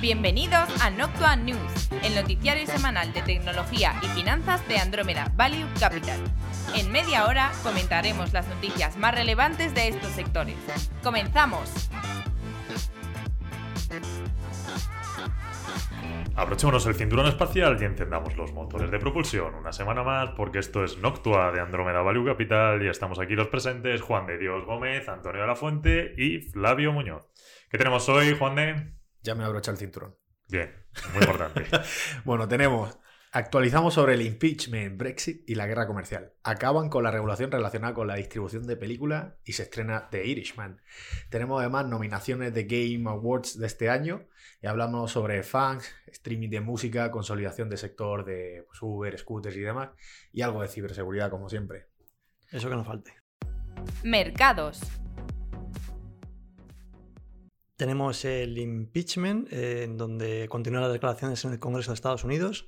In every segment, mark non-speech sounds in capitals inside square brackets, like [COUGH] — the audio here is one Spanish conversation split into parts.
Bienvenidos a Noctua News, el noticiario semanal de tecnología y finanzas de Andrómeda Value Capital. En media hora comentaremos las noticias más relevantes de estos sectores. ¡Comenzamos! Abrochémonos el cinturón espacial y encendamos los motores de propulsión una semana más porque esto es Noctua de Andrómeda Value Capital y estamos aquí los presentes Juan de Dios Gómez, Antonio de la Fuente y Flavio Muñoz. ¿Qué tenemos hoy, Juan de? Ya me abrocha el cinturón. Bien, muy importante. [LAUGHS] bueno, tenemos. Actualizamos sobre el impeachment, Brexit y la guerra comercial. Acaban con la regulación relacionada con la distribución de películas y se estrena The Irishman. Tenemos además nominaciones de Game Awards de este año y hablamos sobre fans, streaming de música, consolidación del sector de pues, Uber, scooters y demás, y algo de ciberseguridad como siempre. Eso que nos falte. Mercados. Tenemos el impeachment, eh, en donde continúan las declaraciones en el Congreso de Estados Unidos.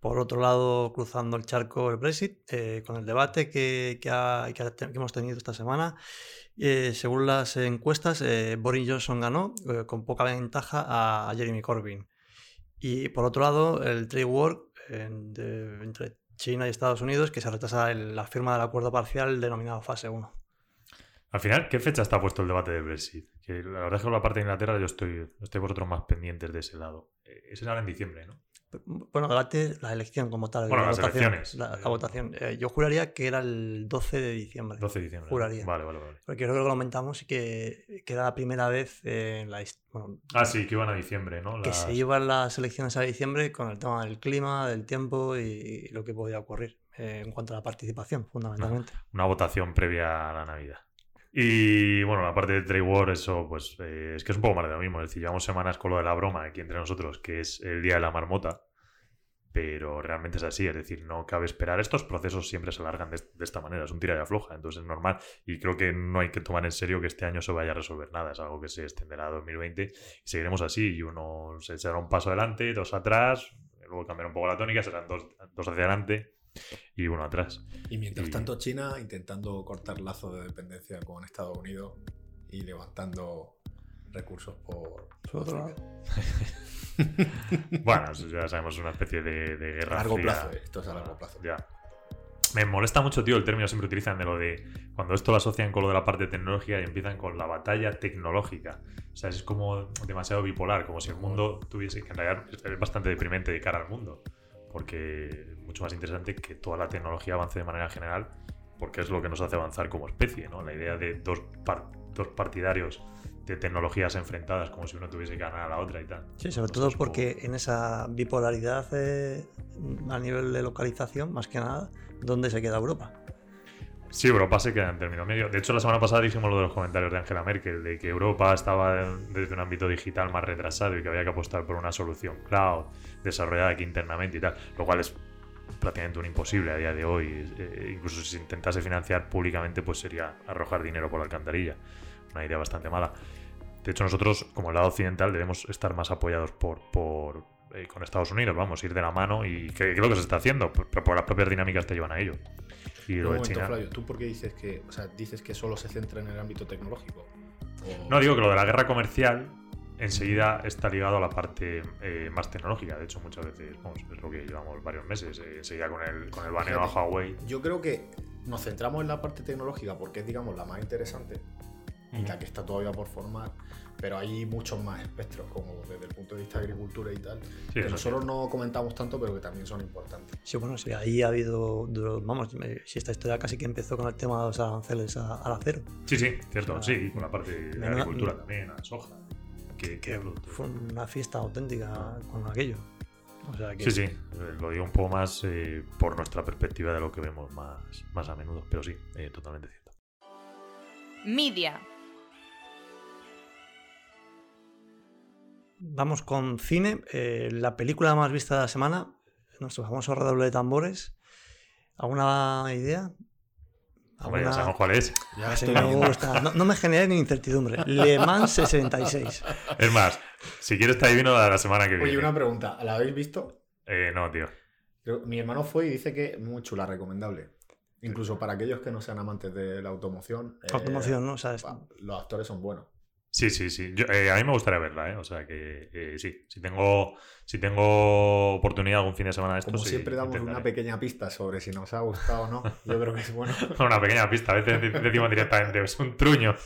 Por otro lado, cruzando el charco el Brexit, eh, con el debate que, hemos tenido esta semana. Eh, según las encuestas, Boris Johnson ganó con poca ventaja a, Jeremy Corbyn. Y por otro lado, el trade war entre China y Estados Unidos, que se retrasa la firma del acuerdo parcial denominado fase 1. Al final, ¿qué fecha está puesto el debate del Brexit? Que la verdad es que la parte de Inglaterra yo estoy, estoy vosotros más pendientes de ese lado. Eh, ese será en diciembre, ¿no? Bueno, debate, la elección como tal. Bueno, las elecciones. La, votación. Eh, yo juraría que era el 12 de diciembre. 12 de diciembre. Juraría. Vale, vale, vale. Porque creo que lo comentamos y que, que era la primera vez en la bueno, Ah, sí, que iban a diciembre, ¿no? Que se iban las elecciones a diciembre con el tema del clima, del tiempo y, lo que podía ocurrir eh, en cuanto a la participación, fundamentalmente. una votación previa a la Navidad. Y bueno, la parte de Trade War, eso pues eh, es que es un poco más de lo mismo. Es decir, llevamos semanas con lo de la broma aquí entre nosotros, que es el día de la marmota. Pero realmente es así, es decir, no cabe esperar. Estos procesos siempre se alargan de, esta manera, es un tira de afloja, entonces es normal. Y creo que no hay que tomar en serio que este año se vaya a resolver nada, es algo que se extenderá a 2020 y seguiremos así. Y uno se echará un paso adelante, dos atrás, luego cambiará un poco la tónica, serán dos, dos hacia adelante y uno atrás. Y mientras tanto China intentando cortar lazos de dependencia con Estados Unidos y levantando recursos por su otro lado. [LAUGHS] bueno, ya sabemos, una especie de, guerra. A largo plazo, eh, esto es a largo plazo. Ya. Me molesta mucho, tío, el término siempre utilizan de lo de cuando esto lo asocian con lo de la parte tecnológica y empiezan con la batalla tecnológica. O sea, es como demasiado bipolar, como si el mundo tuviese que en realidad es bastante deprimente de cara al mundo porque es mucho más interesante que toda la tecnología avance de manera general, porque es lo que nos hace avanzar como especie, ¿no? La idea de dos, dos partidarios de tecnologías enfrentadas, como si uno tuviese que ganar a la otra y tal. Sí, sobre todo porque en esa bipolaridad eh, a nivel de localización, más que nada, ¿dónde se queda Europa? Sí, Europa se queda en término medio. De hecho, la semana pasada dijimos lo de los comentarios de Angela Merkel, de que Europa estaba desde un ámbito digital más retrasado y que había que apostar por una solución cloud desarrollada aquí internamente y tal, lo cual es prácticamente un imposible a día de hoy. Eh, incluso si se intentase financiar públicamente, pues sería arrojar dinero por la alcantarilla. Una idea bastante mala. De hecho, nosotros, como el lado occidental, debemos estar más apoyados por, por eh, con Estados Unidos, vamos, ir de la mano y que, que lo que se está haciendo, pero por las propias dinámicas te llevan a ello. Y Un momento, Flavio, ¿tú por qué dices que, o sea, dices que solo se centra en el ámbito tecnológico? No, digo que lo de la guerra comercial enseguida está ligado a la parte eh, más tecnológica. De hecho, muchas veces, vamos, es lo que llevamos varios meses, eh, enseguida con el, con el baneo a Huawei. Yo creo que nos centramos en la parte tecnológica porque es, digamos, la más interesante y la que está todavía por formar pero hay muchos más espectros, como desde el punto de vista de agricultura y tal, que nosotros no comentamos tanto, pero que también son importantes. Sí, bueno, sí, ahí ha habido, vamos, si esta historia casi que empezó con el tema de los aranceles al acero. Sí, sí, cierto, sí, con la parte de agricultura también, la soja. Que, fue una fiesta auténtica con aquello. Sí, sí, lo digo un poco más eh, por nuestra perspectiva de lo que vemos más, más a menudo, pero sí, eh, totalmente cierto. Media. Vamos con cine. Eh, la película más vista de la semana, nuestro famoso redoble de tambores. ¿Alguna idea? ¿Alguna... ya sabemos cuál es. No, me genere ni incertidumbre. Le Mans 66. Es más, si quieres te adivino la semana que viene. Oye, una pregunta. ¿La habéis visto? Eh, no, tío. Mi hermano fue y dice que es muy chula, recomendable. Incluso para aquellos que no sean amantes de la automoción. Eh, automoción, ¿no? los actores son buenos. Sí, sí, sí. Yo, eh, a mí me gustaría verla, ¿eh? O sea que eh, sí, si tengo, si tengo oportunidad algún fin de semana de esto. Como sí, siempre damos intentaré. una pequeña pista sobre si nos ha gustado o no, yo creo que es bueno. [LAUGHS] Una pequeña pista, a veces de- decimos directamente, es un truño.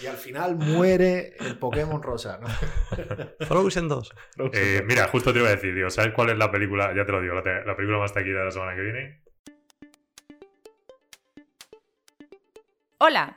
Y al final muere el Pokémon rosa, ¿no? [LAUGHS] Frozen 2. Eh, mira, justo te iba a decir, digo, ¿sabes cuál es la película? Ya te lo digo, la, te- la película más taquilla de la semana que viene. Hola,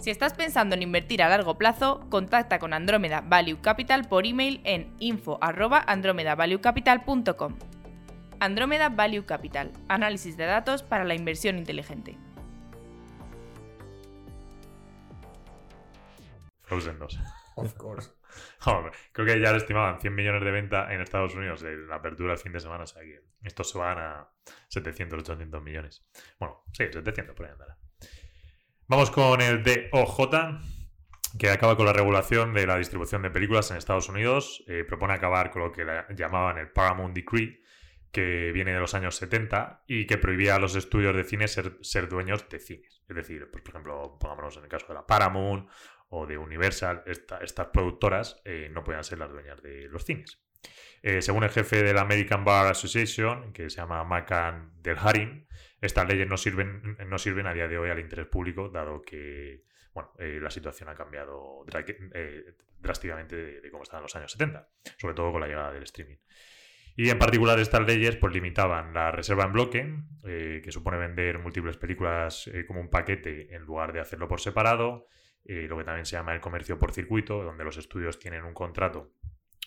Si estás pensando en invertir a largo plazo, contacta con Andrómeda Value Capital por email en info@andromedavaluecapital.com. Andrómeda Value Capital, análisis de datos para la inversión inteligente. Frozen 2. Of course. [LAUGHS] Hombre, creo que ya le estimaban 100 millones de venta en Estados Unidos en la apertura el fin de semana, o sea que estos se van a 700, 800 millones. Bueno, sí, 700 por ahí andará. Vamos con el DOJ, que acaba con la regulación de la distribución de películas en Estados Unidos. Eh, propone acabar con lo que la- llamaban el Paramount Decree, que viene de los años 70 y que prohibía a los estudios de cine ser, dueños de cines. Es decir, pues, por ejemplo, pongámonos en el caso de la Paramount o de Universal, esta- estas productoras eh, no podían ser las dueñas de los cines. Eh, según el jefe de la American Bar Association, que se llama Macan Del Harin, estas leyes no sirven, no sirven a día de hoy al interés público, dado que bueno, eh, la situación ha cambiado eh, drásticamente de, cómo estaba en los años 70, sobre todo con la llegada del streaming. Y en particular estas leyes pues limitaban la reserva en bloque, que supone vender múltiples películas como un paquete en lugar de hacerlo por separado, lo que también se llama el comercio por circuito, donde los estudios tienen un contrato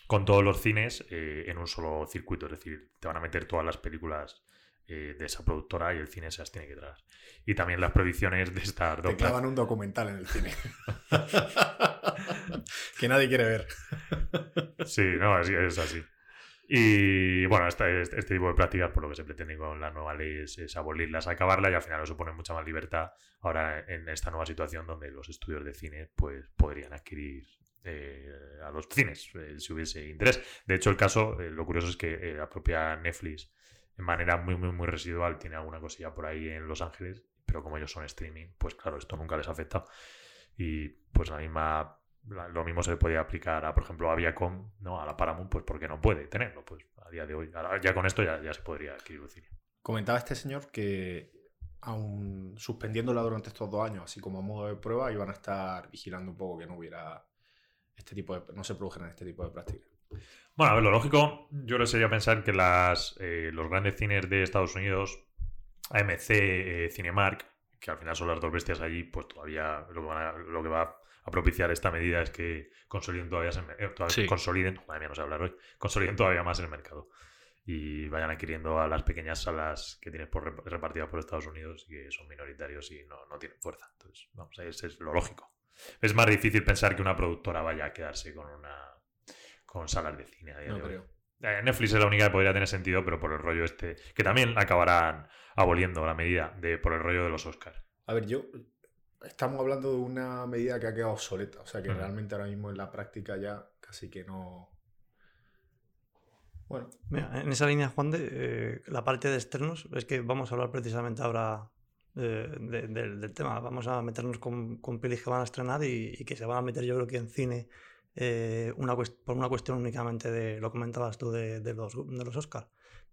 con todos los cines eh, en un solo circuito, es decir, te van a meter todas las películas eh, de esa productora y el cine se las tiene que traer. Y también las prohibiciones de estar Te clavan un documental en el cine. [LAUGHS] que nadie quiere ver. Sí, no, es, es así. Y bueno, este, este- este tipo de prácticas, por lo que se pretende con la nueva ley, es, es abolirlas, acabarlas y al final nos supone mucha más libertad ahora en esta nueva situación donde los estudios de cine pues podrían adquirir eh, a los cines eh, si hubiese interés. De hecho, el caso, eh, lo curioso es que la propia Netflix, de manera muy, muy, residual, tiene alguna cosilla por ahí en Los Ángeles, pero como ellos son streaming, pues claro, esto nunca les ha afectado. Y pues la misma lo mismo se le podía aplicar a, por ejemplo, a Viacom, ¿no? A la Paramount, pues porque no puede tenerlo, pues a día de hoy. Ya con esto ya, se podría adquirir un cine. Comentaba este señor que, aún suspendiéndola durante estos dos años, así como a modo de prueba, iban a estar vigilando un poco que no hubiera este tipo de. no se produjeran este tipo de prácticas. Bueno, a ver, lo lógico, yo creo que sería pensar que las, eh, los grandes cines de Estados Unidos, AMC, eh, Cinemark, que al final son las dos bestias allí, pues todavía lo que, van a- lo que va a propiciar esta medida es que consoliden todavía, eh, todavía- Sí. consoliden, madre mía, no sé hablar hoy, consoliden todavía más el mercado y vayan adquiriendo a las pequeñas salas que tienes por rep- repartidas por Estados Unidos y que son minoritarios y no, no tienen fuerza. Entonces, vamos, ese es lo lógico. Es más difícil pensar que una productora vaya a quedarse con una con salas de cine a día No de hoy. creo. Eh, Netflix es la única que podría tener sentido, pero por el rollo este, que también acabarán aboliendo la medida de por el rollo de los Oscars. A ver, yo. Estamos hablando de una medida que ha quedado obsoleta. O sea que realmente ahora mismo en la práctica ya casi que no. Bueno, Mira, en esa línea, Juan, de eh, la parte de externos, es que vamos a hablar precisamente ahora eh, de- del- del tema. Vamos a meternos con, con pelis que van a estrenar y, y que se van a meter, yo creo que en cine, eh, una por una cuestión únicamente de, lo comentabas tú, de, de los, de los Oscars,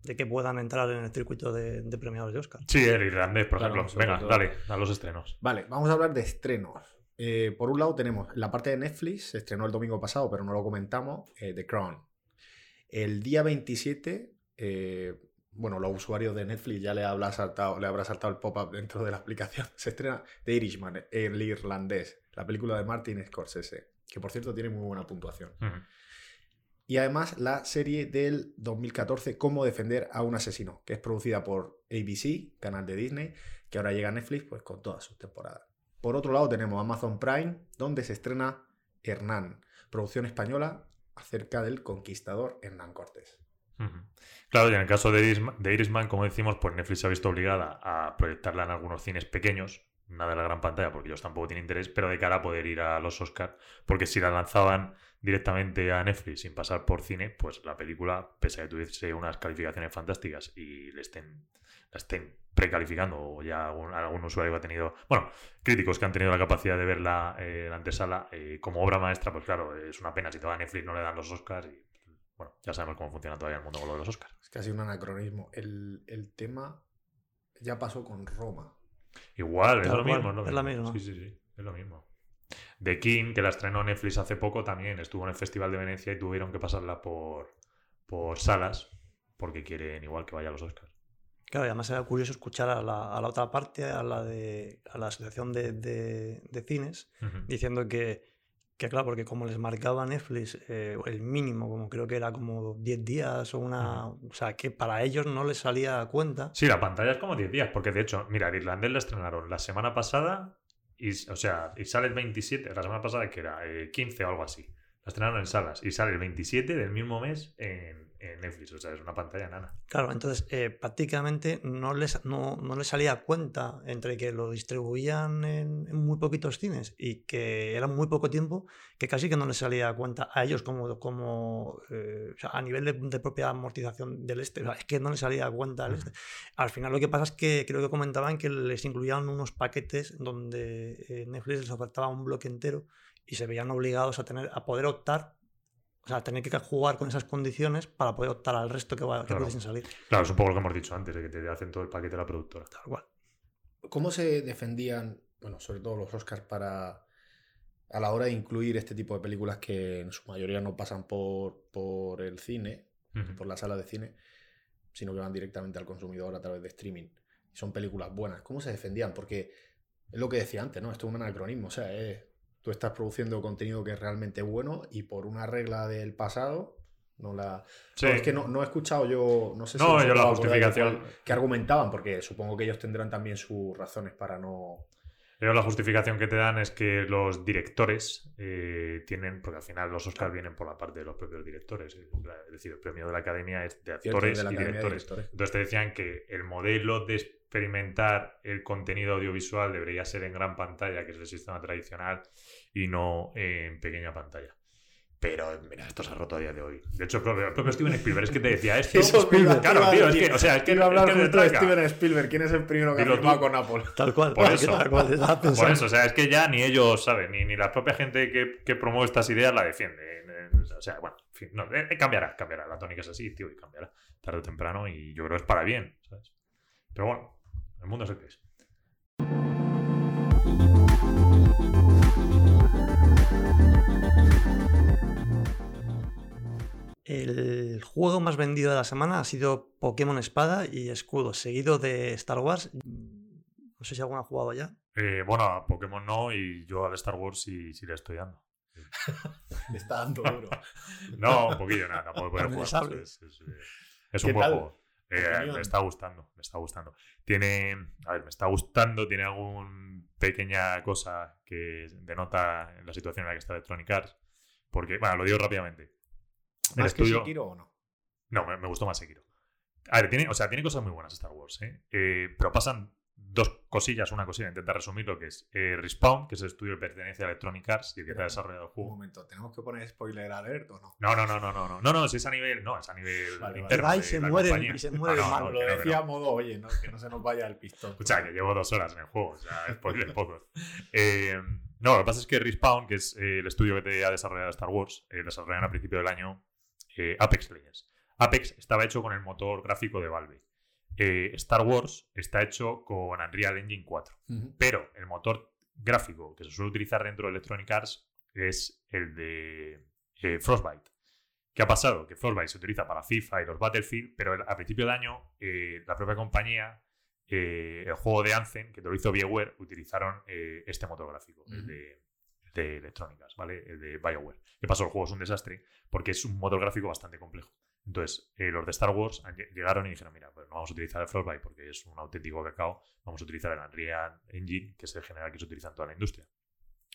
de que puedan entrar en el circuito de, de premiados de Oscar. Sí, el irlandés, por Claro, ejemplo. Venga, todo. dale, a los estrenos. Vale, vamos a hablar de estrenos. Eh, por un lado tenemos la parte de Netflix, se estrenó el domingo pasado, pero no lo comentamos, eh, The Crown. El día 27, eh, bueno, los usuarios de Netflix ya le habrá saltado, le habrá saltado el pop-up dentro de la [LAUGHS] aplicación. Se estrena The Irishman, el irlandés, la película de Martin Scorsese, que por cierto tiene muy buena puntuación. Y además la serie del 2014, Cómo defender a un asesino, que es producida por ABC, canal de Disney, que ahora llega a Netflix pues, con todas sus temporadas. Por otro lado tenemos Amazon Prime, donde se estrena Hernán, producción española acerca del conquistador Hernán Cortés. Claro, y en el caso de, Irisma- de Irishman, como decimos, pues Netflix se ha visto obligada a proyectarla en algunos cines pequeños, nada de la gran pantalla, porque ellos tampoco tienen interés, pero de cara a poder ir a los Oscars, porque si la lanzaban directamente a Netflix sin pasar por cine, pues la película, pese a que tuviese unas calificaciones fantásticas y le estén, la estén precalificando, o ya algún, algún usuario que ha tenido, bueno, críticos que han tenido la capacidad de verla eh, en la antesala eh, como obra maestra, pues claro, es una pena si te va a Netflix no le dan los Oscars y bueno, ya sabemos cómo funciona todavía el mundo con lo de los Oscars. Es casi un anacronismo. El, el tema ya pasó con Roma. Igual, es lo cual, mismo, es lo es la mismo. misma. Sí, sí, sí, es lo mismo. The King, que la estrenó Netflix hace poco, también estuvo en el Festival de Venecia y tuvieron que pasarla por, por salas porque quieren igual que vaya a los Oscars. Claro, y además era curioso escuchar a la, a la otra parte, a la de a la Asociación de, de- de Cines, diciendo que, que, claro, porque como les marcaba Netflix eh, el mínimo, como creo que era como 10 días o una... O sea, que para ellos no les salía a cuenta. Sí, la pantalla es como 10 días, porque de hecho, mira, el irlandés la estrenaron la semana pasada, y, o sea, y sale el 27, la semana pasada que era Eh, 15 o algo así. La estrenaron en salas y sale el 27 del mismo mes en, en Netflix, o sea, es una pantalla nana. Claro, entonces eh, prácticamente no les, no, no les salía cuenta entre que lo distribuían en, en muy poquitos cines y que era muy poco tiempo, que casi que no les salía cuenta a ellos como, como eh, o sea, a nivel de, de propia amortización del este. o sea, es que no les salía cuenta al este. Al final lo que pasa es que creo que comentaban que les incluían unos paquetes donde eh, Netflix les ofertaba un bloque entero y se veían obligados a tener a poder optar. O sea, tener que jugar con esas condiciones para poder optar al resto que, va, que Claro. pudiesen salir. Claro, es un poco lo que hemos dicho antes, de que te hacen todo el paquete de la productora. Tal cual. ¿Cómo se defendían, bueno, sobre todo los Oscars, para a la hora de incluir este tipo de películas que en su mayoría no pasan por, por el cine, por la sala de cine, sino que van directamente al consumidor a través de streaming? Y son películas buenas. ¿Cómo se defendían? Porque es lo que decía antes, ¿no? Esto es un anacronismo. O sea, es- tú estás produciendo contenido que es realmente bueno y por una regla del pasado no la... Sí. No, es que no, no he escuchado yo, no sé si No, vosotros yo la justificación- que argumentaban, porque supongo que ellos tendrán también sus razones para no... Pero la justificación que te dan es que los directores eh, tienen, porque al final los Oscars vienen por la parte de los propios directores. eh, Es decir, el premio de la academia es de actores de y de directores. Directores. Entonces te decían que el modelo de experimentar el contenido audiovisual debería ser en gran pantalla, que es el sistema tradicional, y no en pequeña pantalla. Pero mira, esto se ha roto a día de hoy. De hecho, el propio, el propio Steven Spielberg es que te decía esto. [LAUGHS] Eso claro, tío, es que, o sea, es que, Iba a hablar es que justo de. Steven Spielberg. ¿Quién es el primero que ha firmado con Apple? Tal cual. Por es eso. tal cual, Por eso, o sea, es que ya ni ellos, ¿saben? Ni, ni la propia gente que, que promueve estas ideas la defiende. Eh, O sea, bueno, en fin, no, eh, cambiará, cambiará. La tónica es así, tío, y cambiará tarde o temprano y yo creo que es para bien, ¿sabes? Pero bueno, el mundo es el que es. El juego más vendido de la semana ha sido Pokémon Espada y Escudo, seguido de Star Wars. No sé si alguno ha jugado ya. Eh, bueno, a Pokémon no y yo al Star Wars sí, sí le estoy dando. [LAUGHS] Le está dando duro. [LAUGHS] No, un poquillo, nada, tampoco jugar. Es, es, eh, es ¿Qué un buen juego. Eh, me está gustando, me está gustando. Tiene, a ver, me está gustando, tiene alguna pequeña cosa que denota la situación en la que está Electronic Arts. Porque, bueno, lo digo rápidamente. El ¿Más que estudio- Sekiro o no? no, me, me gustó más Sekiro. A ver, tiene, o sea, tiene cosas muy buenas Star Wars, ¿eh? Eh, pero pasan dos cosillas, una cosilla, intentar resumir lo que es eh, Respawn, que es el estudio que pertenece a Electronic Arts y el que te ha desarrollado el Un juego. momento, ¿tenemos que poner spoiler alert o no? No, no, no, no, no, no, no, no, si es a nivel, no, es a nivel Vale, vale. interno. Va y de se la muere- y se muere Ah, no, malo. no, lo no, decía no. a modo, oye, no, que no se nos vaya el pistón. Escucha, que llevo dos horas en el juego, o sea, spoiler pocos. Eh, no, lo que pasa es que Respawn, que es eh, el estudio que te ha desarrollado Star Wars, eh, desarrollaron a principio del año eh, Apex Legends. Apex estaba hecho con el motor gráfico de Valve. Eh, Star Wars está hecho con Unreal Engine 4. Ujú. Pero el motor gráfico que se suele utilizar dentro de Electronic Arts es el de eh, Frostbite. ¿Qué ha pasado? Que Frostbite se utiliza para FIFA y los Battlefield, pero a principio de año eh, la propia compañía, eh, el juego de Anthem, que te lo hizo BioWare, utilizaron eh, este motor gráfico, el de, de Electronic Arts, ¿vale? El de BioWare. ¿Qué pasó? El juego es un desastre porque es un motor gráfico bastante complejo. Entonces, eh, los de Star Wars llegaron y dijeron, mira, pues no vamos a utilizar el Frostbite porque es un auténtico cacao, vamos a utilizar el Unreal Engine, que es el general que se utiliza en toda la industria.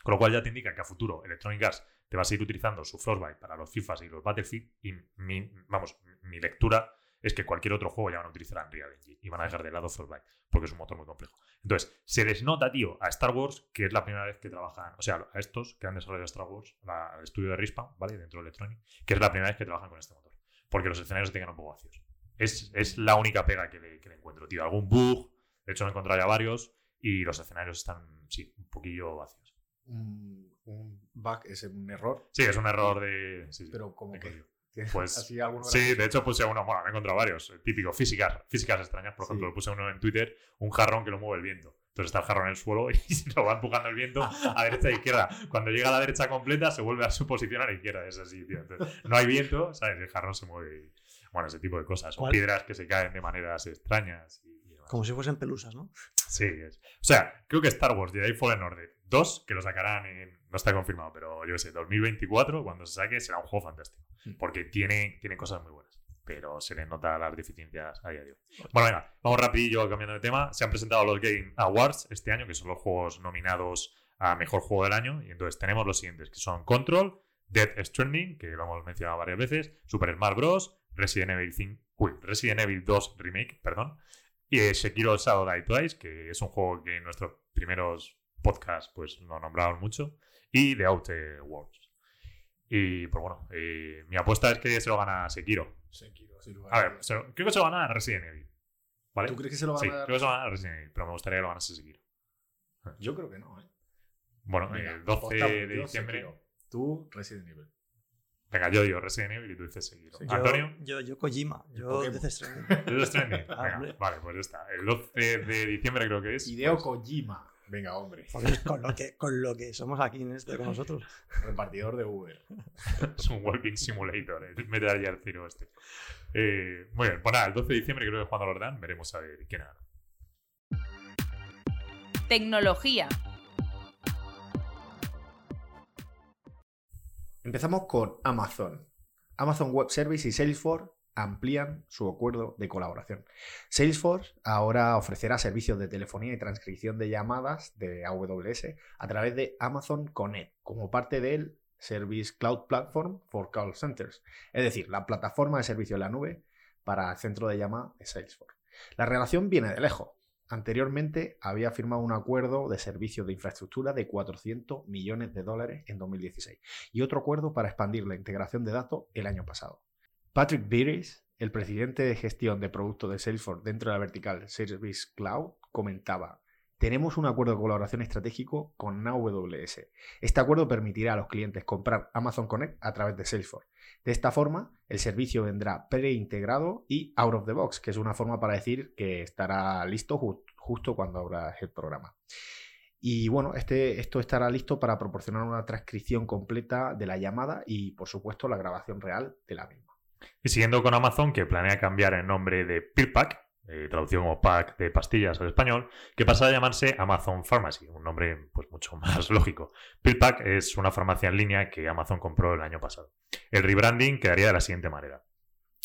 Con lo cual ya te indica que a futuro Electronic Arts te vas a ir utilizando su Frostbite para los FIFAs y los Battlefield y mi, vamos, mi lectura es que cualquier otro juego ya van a utilizar Unreal Engine y van a dejar de lado Frostbite porque es un motor muy complejo. Entonces, se les nota, tío, a Star Wars que es la primera vez que trabajan, o sea, a estos que han desarrollado Star Wars, la- el estudio de Respawn, ¿vale? Dentro de Electronic, que es la primera vez que trabajan con este motor. Porque los escenarios tengan un poco vacíos. Es, es la única pega que le, que le encuentro, tío. Algún bug, de hecho, me he encontrado ya varios y los escenarios están, sí, un poquillo vacíos. Un, un bug es un error, Sí, es un error de. sí, pero como que. [LAUGHS] Pues, así Sí, de hecho puse uno, bueno, me he encontrado varios, el típico, físicas, físicas extrañas, por Sí. ejemplo, puse uno en Twitter, un jarrón que lo mueve el viento. Entonces está el jarrón en el suelo [LAUGHS] y se lo va empujando el viento a derecha e izquierda. Cuando llega a la derecha completa, se vuelve a su posición a la izquierda. Es así, tío. Entonces, no hay viento, ¿sabes? El jarrón se mueve. Bueno, ese tipo de cosas. O piedras que se caen de maneras extrañas. Y. Como si fuesen pelusas, ¿no? Sí, es. O sea, creo que Star Wars Jedi Fallen Order 2, que lo sacarán en. No está confirmado, pero yo qué sé, 2024, cuando se saque, será un juego fantástico. Mm. Porque tiene, tiene cosas muy buenas. Pero se les nota las deficiencias a día de hoy. Bueno, venga, vamos rapidillo cambiando de tema. Se han presentado los Game Awards este año, que son los juegos nominados a Mejor Juego del Año. Y entonces tenemos los siguientes, que son Control, Death Stranding, que lo hemos mencionado varias veces, Super Smash Bros., Resident Evil 5, uy, Resident Evil 2 Remake, perdón, y Sekiro Shadow Die Twice, que es un juego que en nuestros primeros podcasts pues lo nombraron mucho, y The Outer Worlds. Y pues bueno, eh, mi apuesta es que se lo gana Sekiro. Sekiro, sin lugar A a ver, se lo- creo que se lo gana Resident Evil. ¿Vale? ¿Tú crees que se lo va Sí, a dar? creo que se lo gana Resident Evil, pero me gustaría que lo ganase Sekiro. Yo creo que no, ¿eh? Bueno, Venga, el 12 apostamos, de yo diciembre. Sekiro. Tú, Resident Evil. Venga, yo digo Resident Evil y tú dices Sekiro. Sí, Yo- Antonio. Yo, yo Kojima. Yo Pokémon. Death Stranding. Death Stranding. Ah, Venga, hombre. vale, pues ya está. El 12 [LAUGHS] de diciembre creo que es. Hideo pues, Kojima. Venga, hombre. Porque es con lo, que, con lo que somos aquí en este con nosotros. Repartidor de Uber. [LAUGHS] es un Walking Simulator, el Metal Gear Zero este. Eh, muy bien, pues nada, el 12 de diciembre creo que cuando lo dan, veremos a ver quién gana. Tecnología. Empezamos con Amazon. Amazon Web Service y Salesforce amplían su acuerdo de colaboración. Salesforce ahora ofrecerá servicios de telefonía y transcripción de llamadas de AWS a través de Amazon Connect como parte del Service Cloud Platform for Call Centers, es decir, la plataforma de servicio en la nube para el centro de llamada de Salesforce. La relación viene de lejos. Anteriormente había firmado un acuerdo de servicio de infraestructura de 400 millones de dólares en 2016 y otro acuerdo para expandir la integración de datos el año pasado. Patrick Beeris, el presidente de gestión de productos de Salesforce dentro de la vertical Service Cloud, comentaba, tenemos un acuerdo de colaboración estratégico con AWS. Este acuerdo permitirá a los clientes comprar Amazon Connect a través de Salesforce. De esta forma, el servicio vendrá preintegrado y out of the box, que es una forma para decir que estará listo ju- justo cuando abra el programa. Y bueno, este, esto estará listo para proporcionar una transcripción completa de la llamada y, por supuesto, la grabación real de la misma. Y siguiendo con Amazon, que planea cambiar el nombre de PillPack, eh, traducción como pack de pastillas al español, que pasa a llamarse Amazon Pharmacy, un nombre pues mucho [LAUGHS] más lógico. PillPack es una farmacia en línea que Amazon compró el año pasado. El rebranding quedaría de la siguiente manera.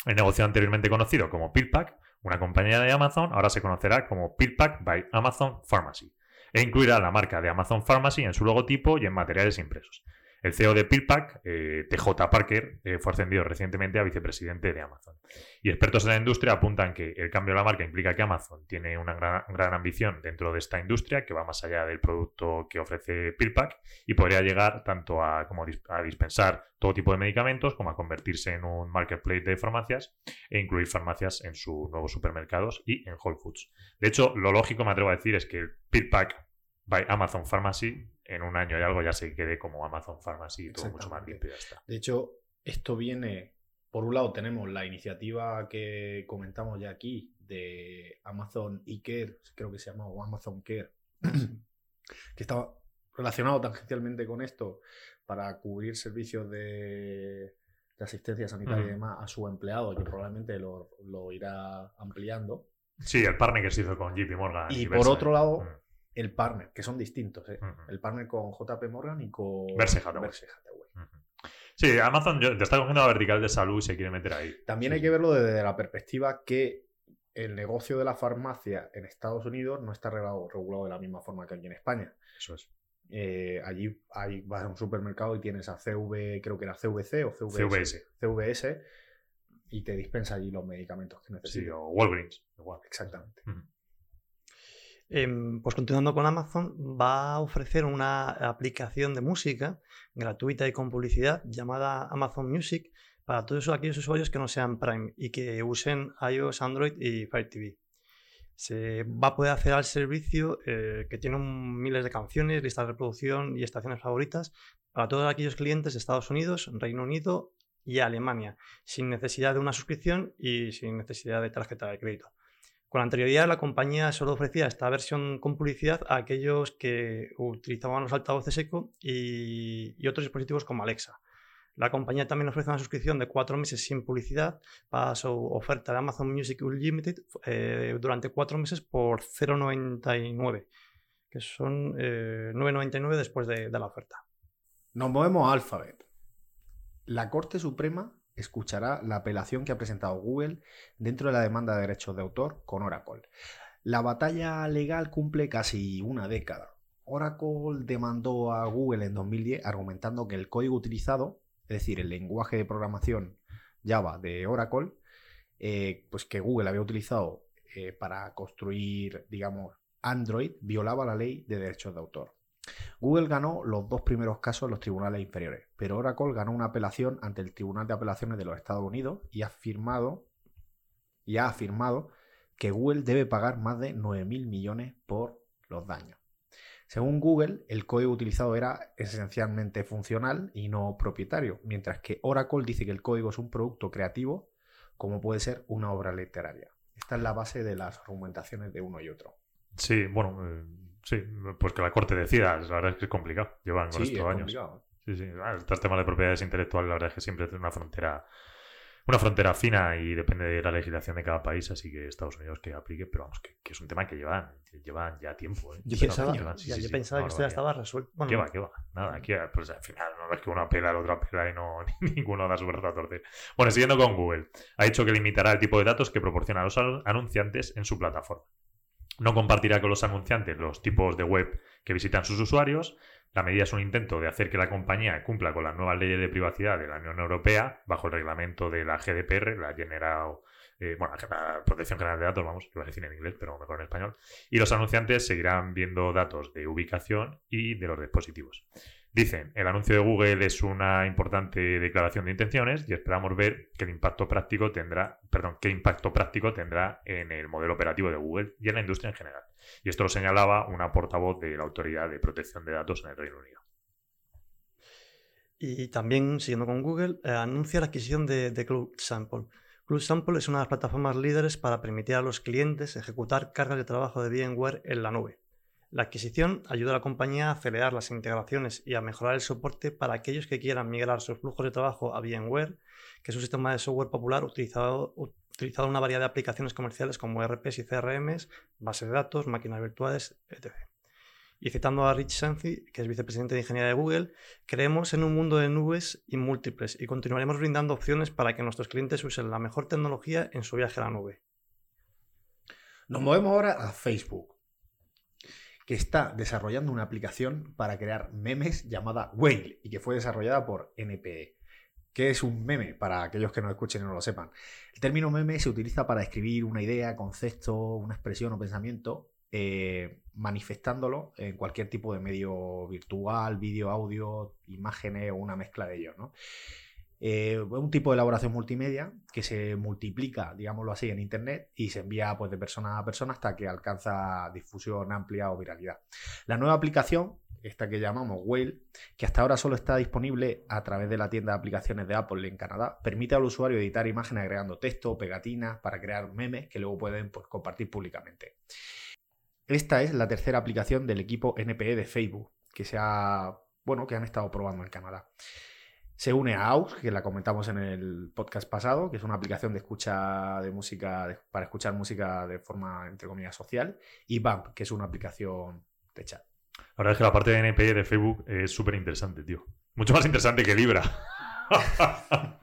El negocio anteriormente conocido como PillPack, una compañía de Amazon, ahora se conocerá como PillPack by Amazon Pharmacy e incluirá la marca de Amazon Pharmacy en su logotipo y en materiales impresos. El CEO de PillPack, eh, TJ Parker, eh, fue ascendido recientemente a vicepresidente de Amazon. Y expertos en la industria apuntan que el cambio de la marca implica que Amazon tiene una gran, gran ambición dentro de esta industria que va más allá del producto que ofrece PillPack y podría llegar tanto a, como a dispensar todo tipo de medicamentos como a convertirse en un marketplace de farmacias e incluir farmacias en sus nuevos supermercados y en Whole Foods. De hecho, lo lógico, me atrevo a decir, es que el PillPack by Amazon Pharmacy en un año y algo ya se quede como Amazon Pharmacy y todo mucho más limpio ya está. De hecho, esto viene, por un lado tenemos la iniciativa que comentamos ya aquí de Amazon eCare, creo que se llama, o Amazon Care, que estaba relacionado tangencialmente con esto para cubrir servicios de, de asistencia sanitaria y demás a su empleado, que probablemente lo, lo irá ampliando. Sí, el partner que se hizo con JP Morgan. Y por otro lado, Mm. El partner, que son distintos, ¿eh? El partner con JP Morgan y con Berkshire Hathaway. Sí, Amazon te está cogiendo la vertical de salud y se quiere meter ahí. También Sí, hay sí. que verlo desde la perspectiva que el negocio de la farmacia en Estados Unidos no está regulado, regulado de la misma forma que aquí en España. Eso es. Eh, allí hay, vas a un supermercado y tienes a CV, creo que era CVC o CVS. CVS. CVS y te dispensa allí los medicamentos que Sí, necesitas. o Walgreens. Igual. Exactamente. Em, pues continuando con Amazon, va a ofrecer una aplicación de música gratuita y con publicidad llamada Amazon Music para todos aquellos usuarios que no sean Prime y que usen iOS, Android y Fire TV. Se va a poder acceder al servicio eh, que tiene miles de canciones, listas de reproducción y estaciones favoritas para todos aquellos clientes de Estados Unidos, Reino Unido y Alemania, sin necesidad de una suscripción y sin necesidad de tarjeta de crédito. Con anterioridad, la compañía solo ofrecía esta versión con publicidad a aquellos que utilizaban los altavoces Echo y, otros dispositivos como Alexa. La compañía también ofrece una suscripción de cuatro meses sin publicidad para su oferta de Amazon Music Unlimited eh, durante cuatro meses por 0,99, que son eh, 9,99 después de, de la oferta. Nos movemos a Alphabet. La Corte Suprema escuchará la apelación que ha presentado Google dentro de la demanda de derechos de autor con Oracle. La batalla legal cumple casi una década. Oracle demandó a Google en 2010 argumentando que el código utilizado, es decir, el lenguaje de programación Java de Oracle, eh, pues que Google había utilizado eh, para construir, digamos, Android, violaba la ley de derechos de autor. Google ganó los dos primeros casos en los tribunales inferiores, pero Oracle ganó una apelación ante el Tribunal de Apelaciones de los Estados Unidos y ha afirmado, y ha afirmado que Google debe pagar más de 9.000 millones por los daños. Según Google, el código utilizado era esencialmente funcional y no propietario, mientras que Oracle dice que el código es un producto creativo, como puede ser una obra literaria. Esta es la base de las argumentaciones de uno y otro. Sí, bueno, eh, sí, pues que la corte decida, la verdad es que es complicado. Llevan con Sí, esto es años. complicado. Sí, sí. Ah, Estos temas de propiedades intelectuales, la verdad es que siempre es una frontera, una frontera fina y depende de la legislación de cada país, así que Estados Unidos que aplique, pero vamos, que, que es un tema que llevan, llevan ya tiempo. ¿eh? Yo pensaba- llevan- sí, Ya, sí, yo sí, pensaba que esto ya estaba resuelto. Bueno, ¿Qué va, qué va? Nada, aquí pues, al final no es que uno apela, el otro apela y no [LAUGHS] ninguno da su brazo a torcer. Bueno, siguiendo con Google, ha dicho que limitará el tipo de datos que proporcionan los anu- anunciantes en su plataforma. No compartirá con los anunciantes los tipos de web que visitan sus usuarios. La medida es un intento de hacer que la compañía cumpla con las nuevas leyes de privacidad de la Unión Europea bajo el reglamento de la GDPR, la General, eh, bueno, la Protección General de Datos, vamos, lo voy a decir en inglés, pero mejor en español. Y los anunciantes seguirán viendo datos de ubicación y de los dispositivos. Dicen, el anuncio de Google es una importante declaración de intenciones y esperamos ver qué impacto práctico tendrá, perdón, qué impacto práctico tendrá en el modelo operativo de Google y en la industria en general. Y esto lo señalaba una portavoz de la Autoridad de Protección de Datos en el Reino Unido. Y también, siguiendo con Google, eh, anuncia la adquisición de, de Cloud Sample. Cloud Sample es una de las plataformas líderes para permitir a los clientes ejecutar cargas de trabajo de VMware en la nube. La adquisición ayuda a la compañía a acelerar las integraciones y a mejorar el soporte para aquellos que quieran migrar sus flujos de trabajo a VMware, que es un sistema de software popular utilizado, en una variedad de aplicaciones comerciales como ERPs y CRMs, bases de datos, máquinas virtuales, etc. Y citando a Rich Sanfi, que es vicepresidente de Ingeniería de Google, creemos en un mundo de nubes y múltiples y continuaremos brindando opciones para que nuestros clientes usen la mejor tecnología en su viaje a la nube. Nos movemos ahora a Facebook, que está desarrollando una aplicación para crear memes llamada Whale y que fue desarrollada por NPE. ¿Qué es un meme? Para aquellos que no escuchen y no lo sepan. El término meme se utiliza para describir una idea, concepto, una expresión o pensamiento, eh, manifestándolo en cualquier tipo de medio virtual, vídeo, audio, imágenes o una mezcla de ellos. ¿no? Eh, un tipo de elaboración multimedia que se multiplica, digámoslo así, en Internet y se envía pues, de persona a persona hasta que alcanza difusión amplia o viralidad. La nueva aplicación, esta que llamamos Whale, que hasta ahora solo está disponible a través de la tienda de aplicaciones de Apple en Canadá, permite al usuario editar imágenes agregando texto, pegatinas para crear memes que luego pueden pues, compartir públicamente. Esta es la tercera aplicación del equipo NPE de Facebook que se ha, bueno, que han estado probando en Canadá. Se une a AUX, que la comentamos en el podcast pasado, que es una aplicación de escucha de música de- para escuchar música de forma, entre comillas, social, y BAMP, que es una aplicación de chat. La verdad es que la parte de NPE de Facebook es súper interesante, tío. Mucho más interesante que Libra. [LAUGHS]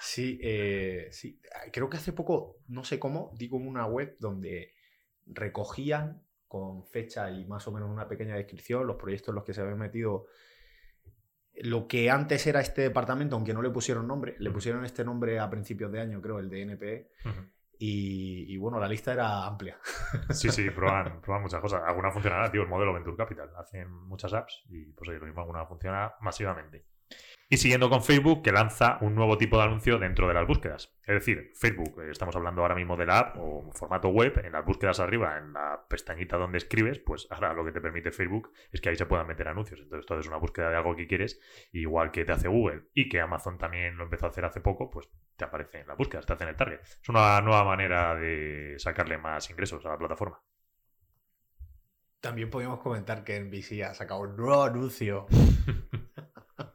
Sí, eh, sí, creo que hace poco, no sé cómo, di con una web donde recogían con fecha y más o menos una pequeña descripción, los proyectos en los que se habían metido lo que antes era este departamento, aunque no le pusieron nombre, le pusieron este nombre a principios de año, creo, el de NPE. Y bueno, la lista era amplia. [LAUGHS] Sí, sí, prueban, prueban muchas cosas. Alguna funcionará, tío, el modelo Venture Capital. Hacen muchas apps y pues oye, lo mismo alguna funciona masivamente. Y siguiendo con Facebook, que lanza un nuevo tipo de anuncio dentro de las búsquedas. Es decir, Facebook, eh, estamos hablando ahora mismo de la app o formato web, en las búsquedas arriba, en la pestañita donde escribes, pues ahora lo que te permite Facebook es que ahí se puedan meter anuncios. Entonces, tú haces una búsqueda de algo que quieres, igual que te hace Google y que Amazon también lo empezó a hacer hace poco, pues te aparece en las búsquedas, te hacen el target. Es una nueva manera de sacarle más ingresos a la plataforma. También podemos comentar que NBC ha sacado un nuevo anuncio [LAUGHS]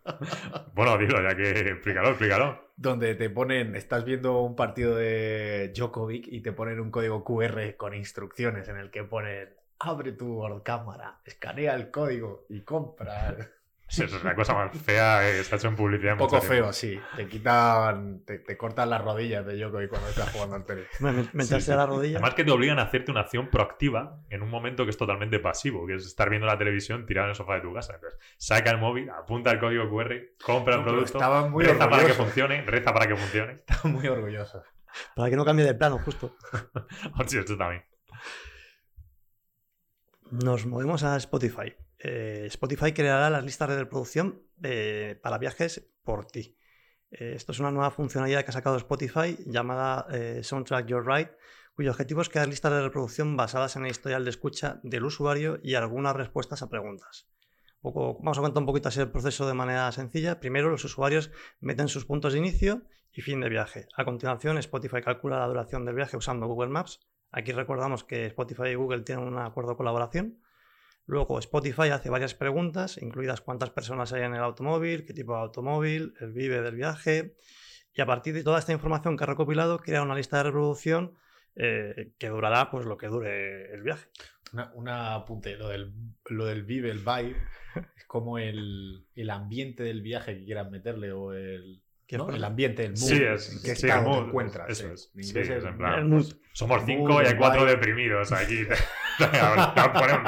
[LAUGHS] Bueno, dilo, ya que explícalo, explícalo. donde te ponen, estás viendo un partido de Djokovic y te ponen un código QR con instrucciones en el que ponen abre tu cámara, escanea el código y compra. Eso es la cosa más fea ha hecho en publicidad. Un poco feo, sí. Te quitan, te, te cortan las rodillas de Djokovic cuando estás jugando al tenis. [LAUGHS] Me, me, sí. a la rodilla. Además que te obligan a hacerte una acción proactiva en un momento que es totalmente pasivo, que es estar viendo la televisión tirado en el sofá de tu casa. Entonces, saca el móvil, apunta el código QR, compra el No, producto, reza para que funcione, reza para que funcione. [LAUGHS] Estaba muy orgulloso. Para que no cambie de plano, justo. [LAUGHS] Sí, esto también. Nos movemos a Spotify. Eh, Spotify creará las listas de reproducción eh, para viajes por ti. Eh, esto es una nueva funcionalidad que ha sacado Spotify llamada Soundtrack Your Ride, cuyo objetivo es crear listas de reproducción basadas en el historial de escucha del usuario y algunas respuestas a preguntas. Un poco- vamos a contar un poquito así el proceso de manera sencilla. Primero, los usuarios meten sus puntos de inicio y fin de viaje. A continuación, Spotify calcula la duración del viaje usando Google Maps. Aquí recordamos que Spotify y Google tienen un acuerdo de colaboración. Luego Spotify hace varias preguntas, incluidas cuántas personas hay en el automóvil, qué tipo de automóvil, el vive del viaje. Y a partir de toda esta información que ha recopilado, crea una lista de reproducción eh, que durará pues lo que dure el viaje. Una, una apunte, lo del, lo del vive, el vibe, es como el, el ambiente del viaje que quieran meterle o el, Que ¿no? el ambiente, el mood, Sí, es- qué sí, estado el te mood, encuentras. eso es. En Sí, inglés es es en plan, el mood. Somos cinco mood, y hay cuatro vibe. deprimidos aquí. [LAUGHS] Te voy a poner un.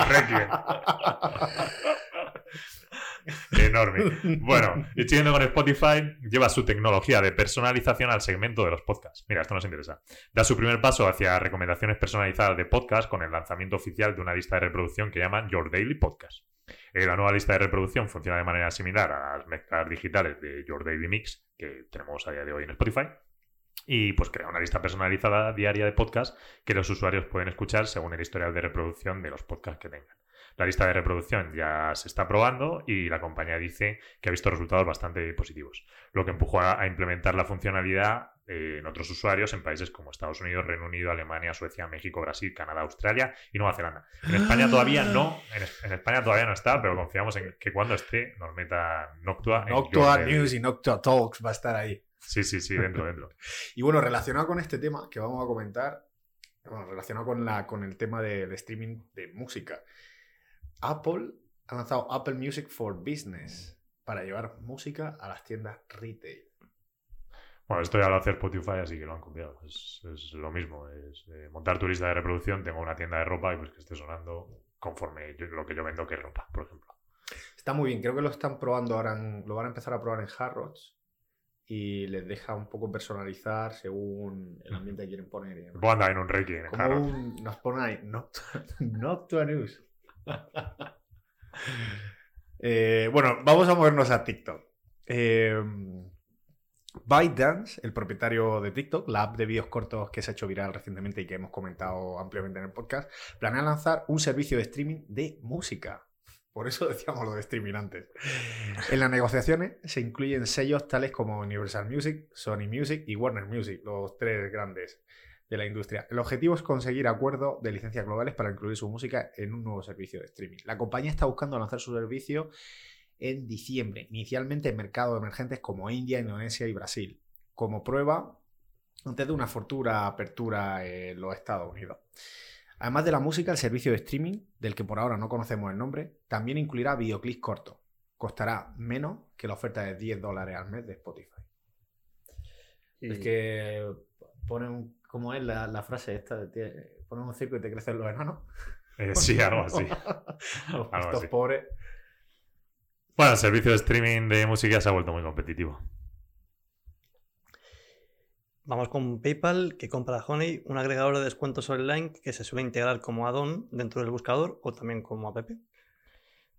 Enorme. Bueno, y siguiendo con Spotify, lleva su tecnología de personalización al segmento de los podcasts. Mira, esto nos interesa. Da su primer paso hacia recomendaciones personalizadas de podcast con el lanzamiento oficial de una lista de reproducción que llaman Your Daily Podcast. Eh, la nueva lista de reproducción funciona de manera similar a las mezclas digitales de Your Daily Mix que tenemos a día de hoy en Spotify. Y pues crea una lista personalizada diaria de podcasts que los usuarios pueden escuchar según el historial de reproducción de los podcasts que tengan. La lista de reproducción ya se está probando y la compañía dice que ha visto resultados bastante positivos, lo que empujó a, a implementar la funcionalidad eh, en otros usuarios en países como Estados Unidos, Reino Unido, Alemania, Suecia, México, Brasil, Canadá, Australia y Nueva Zelanda. En España todavía no, en, es- en España todavía no está, pero confiamos en que cuando esté nos meta Noctua. Noctua. News y Noctua Talks va a estar ahí. Sí, sí, sí, dentro, dentro. [LAUGHS] Y bueno, relacionado con este tema que vamos a comentar, bueno, relacionado con, la, con el tema de, de streaming de música, Apple ha lanzado Apple Music for Business para llevar música a las tiendas retail. Bueno, esto ya lo hace Spotify, así que lo han copiado. Es, es lo mismo. Es eh, montar tu lista de reproducción, tengo una tienda de ropa y pues que esté sonando conforme yo- lo que yo vendo que es ropa, por ejemplo. Está muy bien, creo que lo están probando ahora, en- lo van a empezar a probar en Harrods y les deja un poco personalizar según el ambiente que quieren poner. andar en un en Como un, nos ponen ahí, Noctua, [LAUGHS] Noctua News. [LAUGHS] Eh, bueno, vamos a movernos a TikTok. Eh, ByteDance, el propietario de TikTok, la app de vídeos cortos que se ha hecho viral recientemente y que hemos comentado ampliamente en el podcast, planea lanzar un servicio de streaming de música. Por eso [LAUGHS] decíamos lo de streaming antes. En las negociaciones se incluyen sellos tales como Universal Music, Sony Music y Warner Music, los tres grandes de la industria. El objetivo es conseguir acuerdos de licencias globales para incluir su música en un nuevo servicio de streaming. La compañía está buscando lanzar su servicio en diciembre, inicialmente en mercados emergentes como India, Indonesia y Brasil, como prueba antes de una futura apertura en los Estados Unidos. Además de la música, el servicio de streaming, del que por ahora no conocemos el nombre, también incluirá videoclips cortos. Costará menos que la oferta de 10 dólares al mes de Spotify. Y- Es que ponen, ¿cómo es la, la frase esta? de Ponen un circo y te crecen los enanos. Eh, sí, algo así. [LAUGHS] Estos así. pobres. Bueno, el servicio de streaming de música se ha vuelto muy competitivo. Vamos con PayPal, que compra Honey, un agregador de descuentos online que se suele integrar como add-on dentro del buscador o también como app.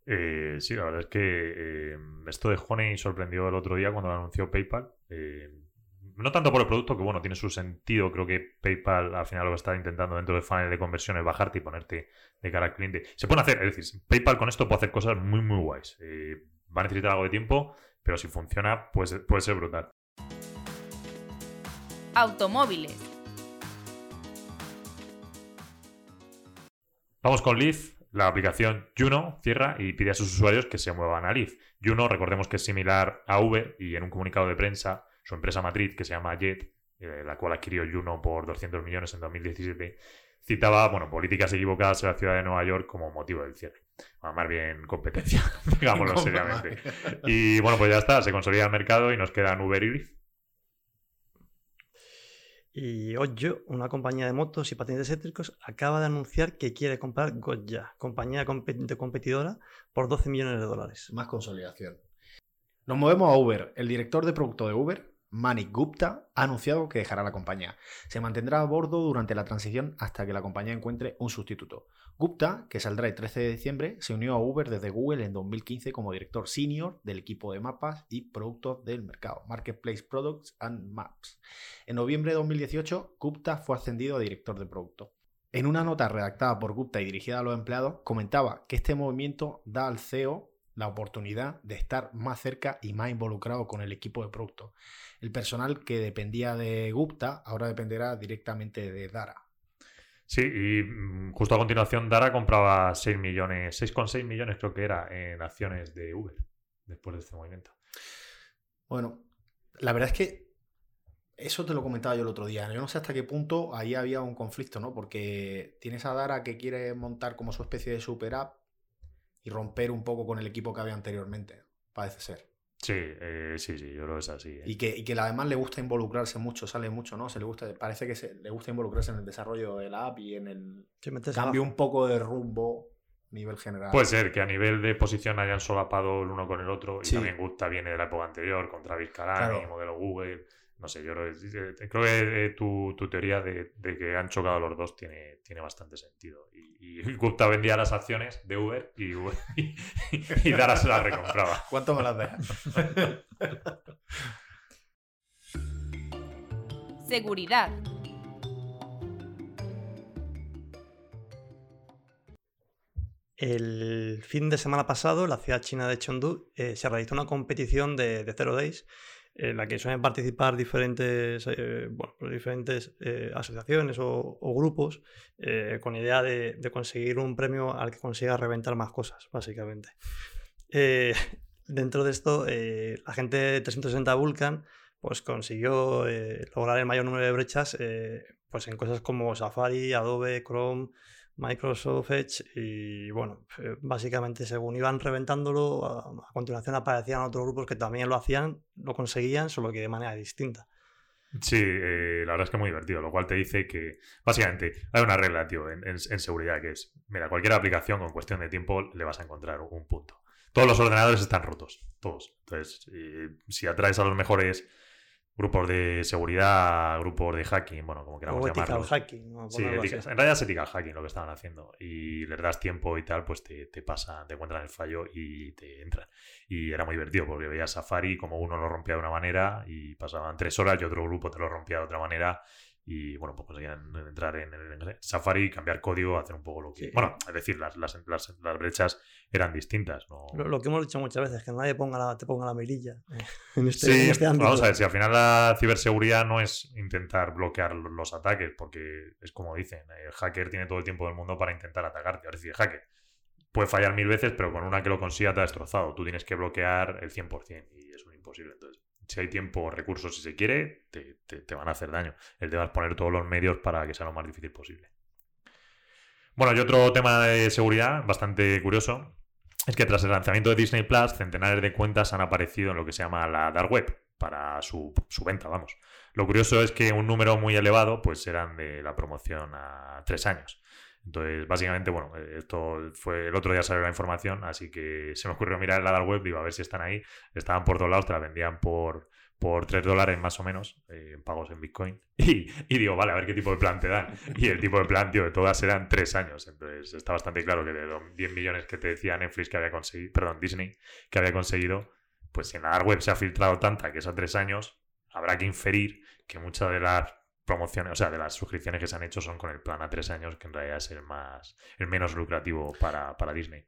Eh, sí, la verdad es que eh, esto de Honey sorprendió el otro día cuando lo anunció PayPal. Eh, no tanto por el producto, que bueno, tiene su sentido. Creo que PayPal al final lo está intentando dentro del funnel de conversión es bajarte y ponerte de cara al cliente. Se pueden hacer, es decir, PayPal con esto puede hacer cosas muy, muy guays. Eh, va a necesitar algo de tiempo, pero si funciona, pues, puede ser brutal. Automóviles. Vamos con Leaf. La aplicación Juno cierra y pide a sus usuarios que se muevan a Leaf. Juno, recordemos que es similar a Uber y en un comunicado de prensa, su empresa matriz, que se llama Jet, eh, la cual adquirió Juno por 200 millones en 2017, citaba bueno, políticas equivocadas en la ciudad de Nueva York como motivo del cierre. Bueno, más bien competencia, [LAUGHS] digámoslo seriamente. Y bueno, pues ya está, se consolida el mercado y nos quedan Uber y Lyft. Y Ojo, una compañía de motos y patines eléctricos, acaba de anunciar que quiere comprar Gotja, compañía de competidora, por 12 millones de dólares. Más consolidación. Nos movemos a Uber. El director de producto de Uber, Manik Gupta, ha anunciado que dejará la compañía. Se mantendrá a bordo durante la transición hasta que la compañía encuentre un sustituto. Gupta, que saldrá el 13 de diciembre, se unió a Uber desde Google en 2015 como director senior del equipo de mapas y productos del mercado, Marketplace Products and Maps. En noviembre de 2018, Gupta fue ascendido a director de producto. En una nota redactada por Gupta y dirigida a los empleados, comentaba que este movimiento da al CEO la oportunidad de estar más cerca y más involucrado con el equipo de producto. El personal que dependía de Gupta ahora dependerá directamente de Dara. Sí, y mm, justo a continuación Dara compraba 6 millones, 6,6 millones creo que era en acciones de Uber después de este movimiento. Bueno, la verdad es que eso te lo comentaba yo el otro día. Yo no sé hasta qué punto ahí había un conflicto, ¿no? Porque tienes a Dara que quiere montar como su especie de super app y romper un poco con el equipo que había anteriormente, parece ser. Sí, eh, sí, sí, yo creo que es así. ¿eh? Y que, y que además le gusta involucrarse mucho, sale mucho, ¿no? Se le gusta, parece que se, le gusta involucrarse en el desarrollo de la app y en el cambio un poco de rumbo a nivel general. Puede ser que a nivel de posición hayan solapado el uno con el otro y Sí. también Gupta viene de la época anterior con Travis Kalani, Claro. modelo Google. No sé, yo creo, que- creo que eh, tu, tu teoría de, de que han chocado los dos tiene, tiene bastante sentido. Y, y Gupta vendía las acciones de Uber y, Uber- y, y Dara se las recompraba. [LAUGHS] ¿Cuánto me las dejas? Seguridad. El fin de semana pasado, en la ciudad china de Chengdu, eh, se realizó una competición de, de Zero Days en la que suelen participar diferentes, eh, pues diferentes eh, asociaciones o, grupos eh, con idea de, conseguir un premio al que consiga reventar más cosas, básicamente. [LAUGHS] Dentro de esto, la gente de 360 Vulcan pues consiguió lograr el mayor número de brechas pues en cosas como Safari, Adobe, Chrome, Microsoft Edge y bueno, eh, básicamente según iban reventándolo, a, continuación aparecían otros grupos que también lo hacían, lo conseguían, solo que de manera distinta. Sí, eh, la verdad es que muy divertido, lo cual te dice que básicamente hay una regla, tío, en seguridad que es, mira, cualquier aplicación con cuestión de tiempo le vas a encontrar un punto. Todos los ordenadores están rotos, todos. Entonces, eh, si atraes a los mejores grupos de seguridad, grupos de hacking, bueno, como queramos O en realidad es ethical hacking lo que estaban haciendo. Y les das tiempo y tal, pues te, te pasa, te encuentran el fallo y te entran. Y era muy divertido porque veías Safari como uno lo rompía de una manera y pasaban tres horas y otro grupo te lo rompía de otra manera. Y bueno, pues conseguían entrar en, el Safari, cambiar código, hacer un poco lo que. Sí. Bueno, es decir, las, las, las, las brechas eran distintas. ¿no? Lo, lo que hemos dicho muchas veces, que nadie ponga la, te ponga la mirilla eh, [LAUGHS] en este, Sí, en este ámbito. vamos a ver, si al final la ciberseguridad no es intentar bloquear lo- los ataques, porque es como dicen, el hacker tiene todo el tiempo del mundo para intentar atacarte. Es decir, el hacker puede fallar mil veces, pero con una que lo consiga te ha destrozado. Tú tienes que bloquear el 100% y eso es imposible. Entonces, si hay tiempo recursos, si se quiere, te, te- te van a hacer daño. El tema es poner todos los medios para que sea lo más difícil posible. Bueno, y otro tema de seguridad bastante curioso es que tras el lanzamiento de Disney Plus, centenares de cuentas han aparecido en lo que se llama la Dark Web para su, su venta, vamos. Lo curioso es que un número muy elevado, pues eran de la promoción a tres años. Entonces, básicamente, bueno, eh, esto fue el otro día salió la información, así que se me ocurrió mirar en la web, digo, a ver si están ahí. Estaban por todos lados, te la vendían por, por 3 dólares más o menos, eh, pagos en Bitcoin. [LAUGHS] Y, y, digo, vale, a ver qué tipo de plan te dan. Y el tipo de plan, tío, de todas eran 3 años. Entonces, está bastante claro que de los 10 millones que te decía Netflix que había conseguido, perdón, Disney, que había conseguido, pues si en la web se ha filtrado tanta que es a 3 años, habrá que inferir que muchas de las promociones, o sea, de las suscripciones que se han hecho son con el plan a tres años, que en realidad es el más, el menos lucrativo para, para Disney.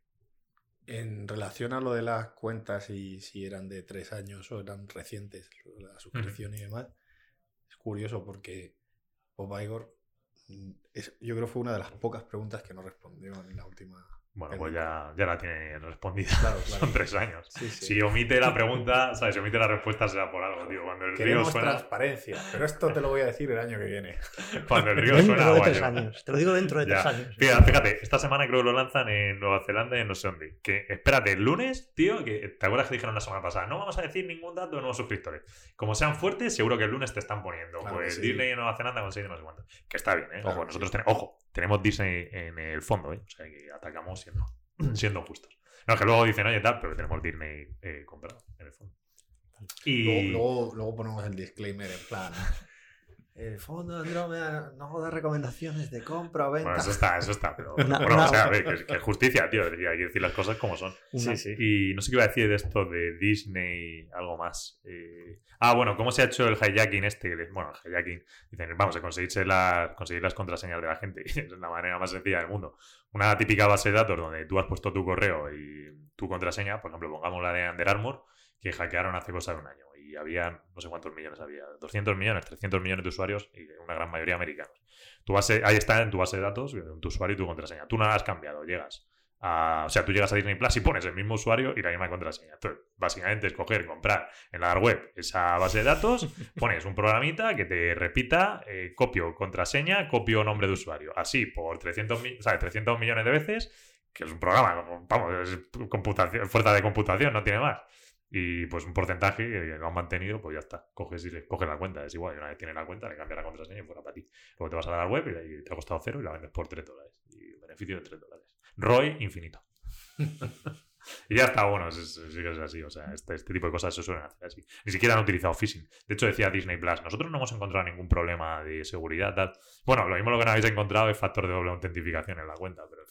En relación a lo de las cuentas y si eran de tres años o eran recientes, la suscripción y demás, es curioso porque Bob Igor, mm, es, yo creo que fue una de las pocas preguntas que no respondió en la última bueno, pues ya, ya la tiene respondida. [LAUGHS] [LAUGHS] Son tres años. Si omite la pregunta, ¿sabes? Si omite la respuesta será por algo, tío. Cuando el río suena. transparencia. Pero esto te lo voy a decir el año que viene. [LAUGHS] Cuando el río dentro suena. De tres años. Te lo digo dentro de tres años. Fíjate, fíjate, esta semana creo que lo lanzan en Nueva Zelanda y en no sé dónde. Que espérate, el lunes, tío, que te acuerdas que dijeron la semana pasada, no vamos a decir ningún dato de nuevos suscriptores. Como sean fuertes, seguro que el lunes te están poniendo. pues Disney en Nueva Zelanda consigue no sé cuánto. Que está bien, ¿eh? ojo, nosotros tenemos. Ojo, tenemos Disney en el fondo, ¿eh? O sea que atacamos siendo. [CLEARS THROAT] siendo justos. No, que luego dicen, oye, tal, pero tenemos Disney eh, comprado, en el fondo. Y... Luego, luego, ponemos el disclaimer en plan. El fondo Andrómeda no da recomendaciones de compra o venta. Bueno, eso está, eso está. Pero [LAUGHS] bueno, o sea, que, que, justicia, tío. Hay que decir las cosas como son. Sí, sí. Y no sé qué iba a decir de esto de Disney, algo más. Eh... Ah, bueno, ¿cómo se ha hecho el hijacking este? Bueno, el hijacking. Dicen, vamos, a conseguirse las, conseguir las contraseñas de la gente. [LAUGHS] es la manera más sencilla del mundo. Una típica base de datos donde tú has puesto tu correo y tu contraseña, por ejemplo, pongamos la de Under Armour, que hackearon hace cosa de un año y había no sé cuántos millones había, 200 millones, 300 millones de usuarios y una gran mayoría americanos. Tu base, ahí está en tu base de datos, tu usuario y tu contraseña. Tú no la has cambiado, llegas. A, o sea, tú llegas a Disney Plus y pones el mismo usuario y la misma contraseña. Entonces, básicamente es coger, comprar en la web esa base de datos, [LAUGHS] pones un programita que te repita eh, copio contraseña, copio nombre de usuario. Así por 300, 300 millones de veces, que es un programa, vamos, es computación, fuerza de computación, no tiene más. Y pues un porcentaje que lo han mantenido, pues ya está. Coges y le coges la cuenta. Es igual, una vez tienes la cuenta, le cambias la contraseña y fuera para ti. Luego te vas a la web y te ha costado cero y la vendes por 3 dólares. Y beneficio de 3 dólares. ROI infinito. [LAUGHS] y ya está, bueno, sí que es así. O sea, este, este, tipo de cosas se suelen hacer así. Ni siquiera han utilizado phishing. De hecho, decía Disney Plus, nosotros no hemos encontrado ningún problema de seguridad. Tal. Bueno, lo mismo lo que no habéis encontrado es factor de doble autentificación en la cuenta, pero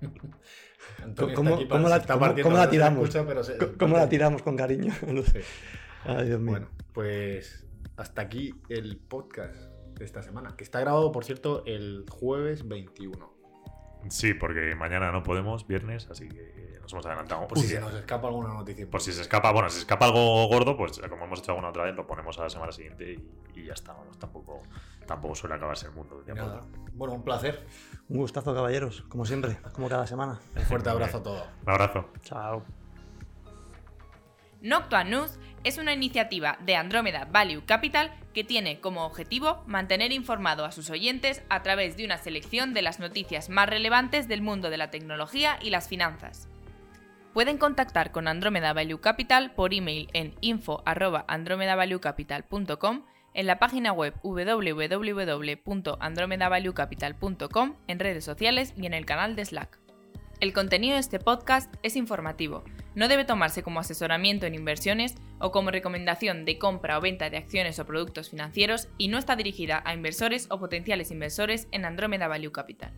[LAUGHS] en fin. ¿Cómo, la, tiramos? ¿Cómo, la tiramos con cariño? Ay, Dios mío. Bueno, pues hasta aquí el podcast de esta semana, que está grabado, por cierto, el jueves 21. Sí, porque mañana no podemos, viernes, así que nos hemos adelantado. Por si se nos escapa alguna noticia. Por si se escapa, bueno, si se escapa algo gordo, pues como hemos hecho alguna otra vez, lo ponemos a la semana siguiente y, ya está. tampoco, tampoco suele acabarse el mundo. Bueno, un placer. Un gustazo, caballeros, como siempre, como cada semana. Un fuerte abrazo a todos. Un abrazo. Chao. Noctua News es una iniciativa de Andrómeda Value Capital que tiene como objetivo mantener informado a sus oyentes a través de una selección de las noticias más relevantes del mundo de la tecnología y las finanzas. Pueden contactar con Andrómeda Value Capital por email en info@andromedavaluecapital.com, en la página web www.andromedavaluecapital.com, en redes sociales y en el canal de Slack. El contenido de este podcast es informativo, no debe tomarse como asesoramiento en inversiones o como recomendación de compra o venta de acciones o productos financieros y no está dirigida a inversores o potenciales inversores en Andromeda Value Capital.